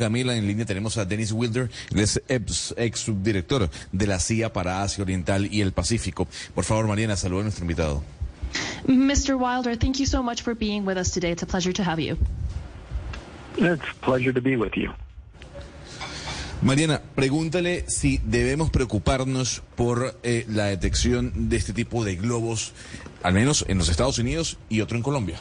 Camila, en línea tenemos a Dennis Wilder, es ex, ex, subdirector de la CIA para Asia Oriental y el Pacífico. Por favor, Mariana, saluda a nuestro invitado. Mr. Wilder, thank you so much for being with us today. It's a pleasure to have you. It's a pleasure to be with you. Mariana, pregúntale si debemos preocuparnos por eh, la detección de este tipo de globos, al menos en los Estados Unidos y otro en Colombia.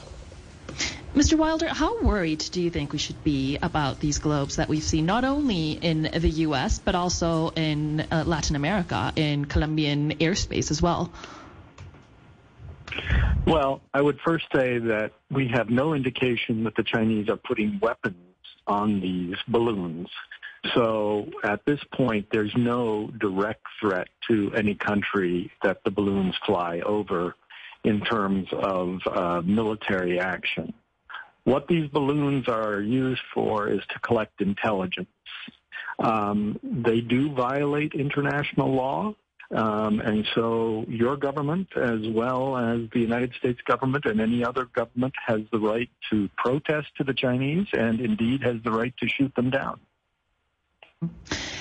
Mr. Wilder, how worried do you think we should be about these globes that we've seen not only in the U.S., but also in uh, Latin America, in Colombian airspace as well? Well, I would first say that we have no indication that the Chinese are putting weapons on these balloons. So at this point, there's no direct threat to any country that the balloons fly over in terms of uh, military action. What these balloons are used for is to collect intelligence. Um, they do violate international law. Um, and so your government, as well as the United States government and any other government, has the right to protest to the Chinese and indeed has the right to shoot them down.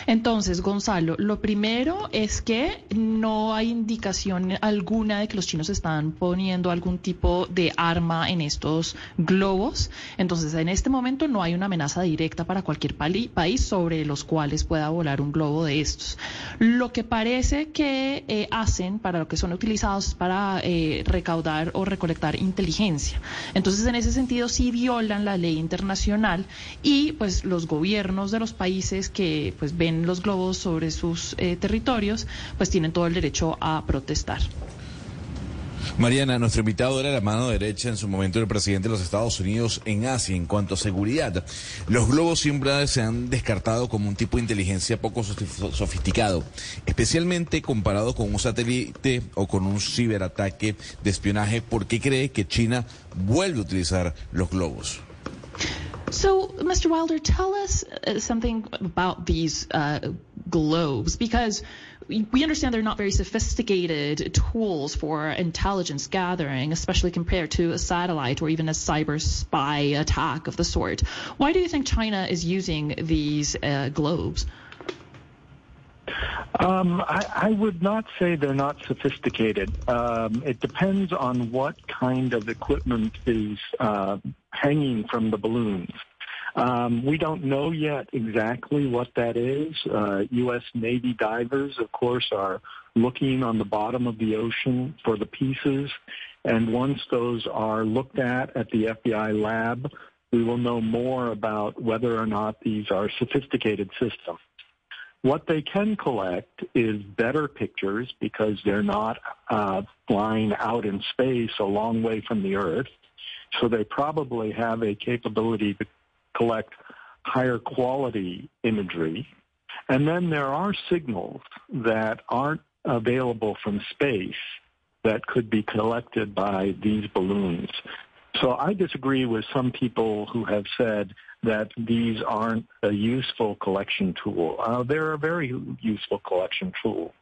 Entonces, Gonzalo, lo primero es que no hay indicación alguna de que los chinos están poniendo algún tipo de arma en estos globos. Entonces, en este momento no hay una amenaza directa para cualquier país sobre los cuales pueda volar un globo de estos. Lo que parece que eh, hacen para lo que son utilizados es para eh, recaudar o recolectar inteligencia. Entonces, en ese sentido, sí violan la ley internacional y pues los gobiernos de los países que pues ven los globos sobre sus eh, territorios, pues tienen todo el derecho a protestar. Mariana, nuestro invitado era la mano derecha en su momento del presidente de los Estados Unidos en Asia en cuanto a seguridad. Los globos siempre se han descartado como un tipo de inteligencia poco sofisticado, especialmente comparado con un satélite o con un ciberataque de espionaje. ¿Por qué cree que China vuelve a utilizar los globos? So, Mr. Wilder, tell us uh, something about these uh, globes because we understand they're not very sophisticated tools for intelligence gathering, especially compared to a satellite or even a cyber spy attack of the sort. Why do you think China is using these uh, globes? Um, I, I, would not say they're not sophisticated. Um, it depends on what kind of equipment is uh, hanging from the balloons. Um, we don't know yet exactly what that is. Uh, U.S. Navy divers, of course, are looking on the bottom of the ocean for the pieces. And once those are looked at at the FBI lab, we will know more about whether or not these are sophisticated systems. What they can collect is better pictures because they're not uh, flying out in space a long way from the Earth. So they probably have a capability to collect higher quality imagery. And then there are signals that aren't available from space that could be collected by these balloons. So I disagree with some people who have said that these aren't a useful collection tool. Uh, they're a very useful collection tool.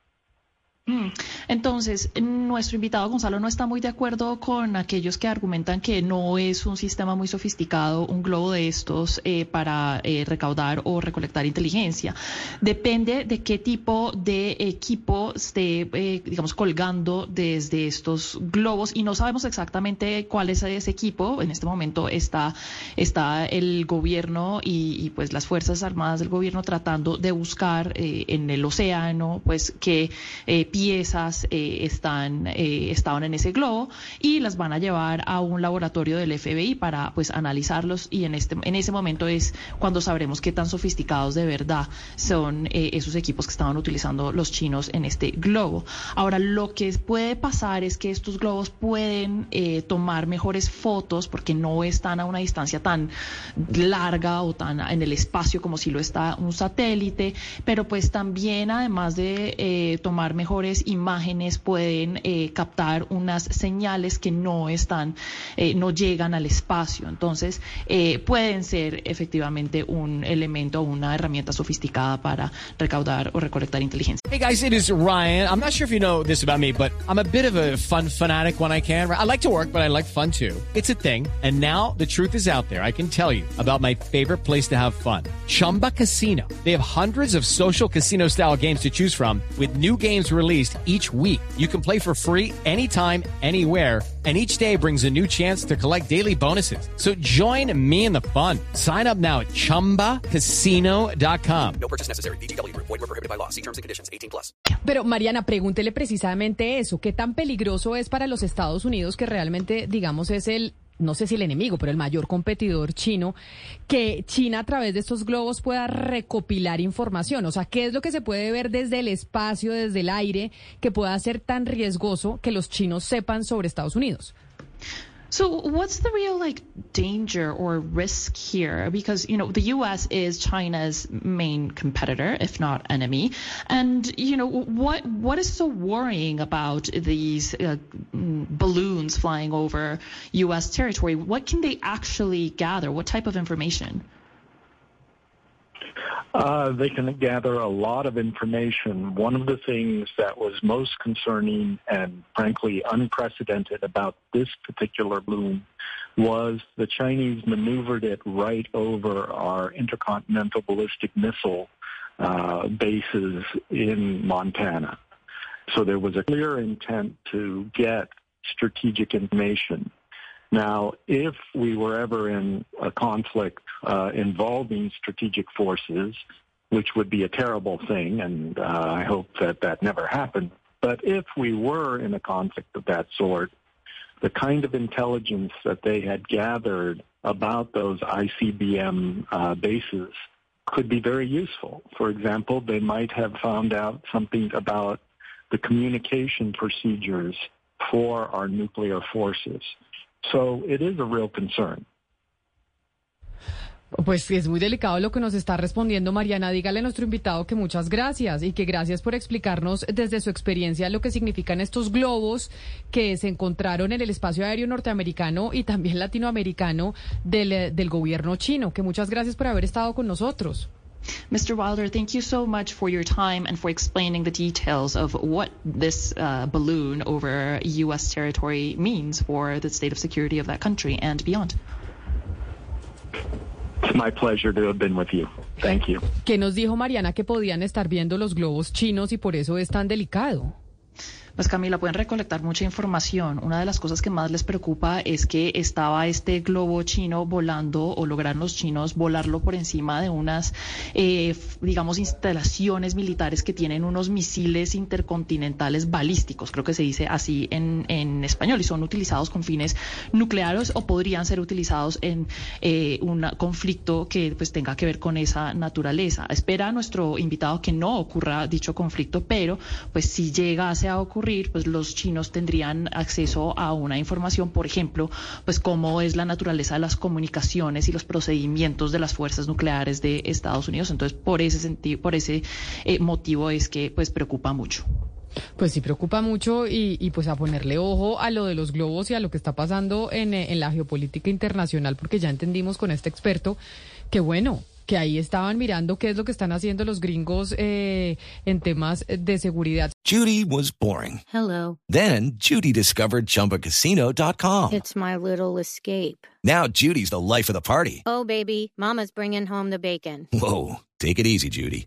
Mm. Entonces, nuestro invitado Gonzalo no está muy de acuerdo con aquellos que argumentan que no es un sistema muy sofisticado, un globo de estos eh, para eh, recaudar o recolectar inteligencia. Depende de qué tipo de equipo esté, eh, digamos, colgando desde estos globos y no sabemos exactamente cuál es ese equipo. En este momento está, está el gobierno y, y pues las Fuerzas Armadas del gobierno tratando de buscar en el océano, pues, que piezas están, estaban en ese globo y las van a llevar a un laboratorio del FBI para pues analizarlos y en, este, en ese momento es cuando sabremos qué tan sofisticados de verdad son esos equipos que estaban utilizando los chinos en este globo. Ahora, lo que puede pasar es que estos globos pueden tomar mejores fotos porque no están a una distancia tan larga o tan en el espacio como si lo está un satélite, pero pues también además de eh, tomar mejores imágenes pueden eh, captar unas señales que no están, eh, no llegan al espacio. Entonces pueden ser efectivamente un elemento, una herramienta sofisticada para recaudar o recolectar inteligencia. Hey guys, it is Ryan. I'm not sure if you know this about me, but I'm a bit of a fun fanatic when I can. I like to work, but I like fun too. It's a thing. And now the truth is out there. I can tell you about my favorite place to have fun. Chumba Casino. They have hundreds of social casino style games to choose from with new games released each week. You can play for free anytime, anywhere and each day brings a new chance to collect daily bonuses. So join me in the fun. Sign up now at ChumbaCasino.com. No purchase necessary. BGW. Void were prohibited by law. See terms and conditions. 18 plus. Pero Mariana, pregúntele precisamente eso. ¿Qué tan peligroso es para los Estados Unidos que realmente, digamos, es el no sé si el enemigo, pero el mayor competidor chino, que China a través de estos globos pueda recopilar información. O sea, ¿qué es lo que se puede ver desde el espacio, desde el aire, que pueda ser tan riesgoso que los chinos sepan sobre Estados Unidos? So what's the real like danger or risk here? Because you know the U.S. is China's main competitor, if not enemy, and you know what what is so worrying about these uh, balloons flying over U.S. territory? What can they actually gather? What type of information? Uh, they can gather a lot of information. One of the things that was most concerning and frankly unprecedented about this particular balloon was the Chinese maneuvered it right over our intercontinental ballistic missile uh, bases in Montana. So there was a clear intent to get strategic information. Now, if we were ever in a conflict uh, involving strategic forces, which would be a terrible thing, and uh, I hope that that never happened, but if we were in a conflict of that sort, the kind of intelligence that they had gathered about those ICBM uh, bases could be very useful. For example, they might have found out something about the communication procedures for our nuclear forces. So it is a real concern. Pues es muy delicado lo que nos está respondiendo Mariana. Dígale a nuestro invitado que muchas gracias y que gracias por explicarnos desde su experiencia lo que significan estos globos que se encontraron en el espacio aéreo norteamericano y también latinoamericano del, del gobierno chino. Que muchas gracias por haber estado con nosotros. Mr. Wilder, thank you so much for your time and for explaining the details of what this uh, balloon over U.S. territory means for the state of security of that country and beyond. It's my pleasure to have been with you. Thank you. ¿Qué nos dijo Mariana que podían estar viendo los globos chinos y por eso es tan delicado? Pues Camila, pueden recolectar mucha información. Una de las cosas que más les preocupa es que estaba este globo chino volando o lograron los chinos volarlo por encima de unas, eh, digamos, instalaciones militares que tienen unos misiles intercontinentales balísticos, creo que se dice así en, en español, y son utilizados con fines nucleares o podrían ser utilizados en eh, un conflicto que pues tenga que ver con esa naturaleza. Espera a nuestro invitado que no ocurra dicho conflicto, pero pues si llegase a ocurrir, pues los chinos tendrían acceso a una información, por ejemplo, pues cómo es la naturaleza de las comunicaciones y los procedimientos de las fuerzas nucleares de Estados Unidos. Entonces, por ese sentido, por ese eh, motivo es que pues preocupa mucho. Pues sí, preocupa mucho y, pues a ponerle ojo a lo de los globos y a lo que está pasando en, en la geopolítica internacional, porque ya entendimos con este experto que bueno, que ahí estaban mirando qué es lo que están haciendo los gringos eh, en temas de seguridad. Judy was boring. Hello. Then Judy discovered chumbacasino.com. It's my little escape. Now Judy's the life of the party. Oh, baby, mama's bringing home the bacon. Whoa, take it easy, Judy.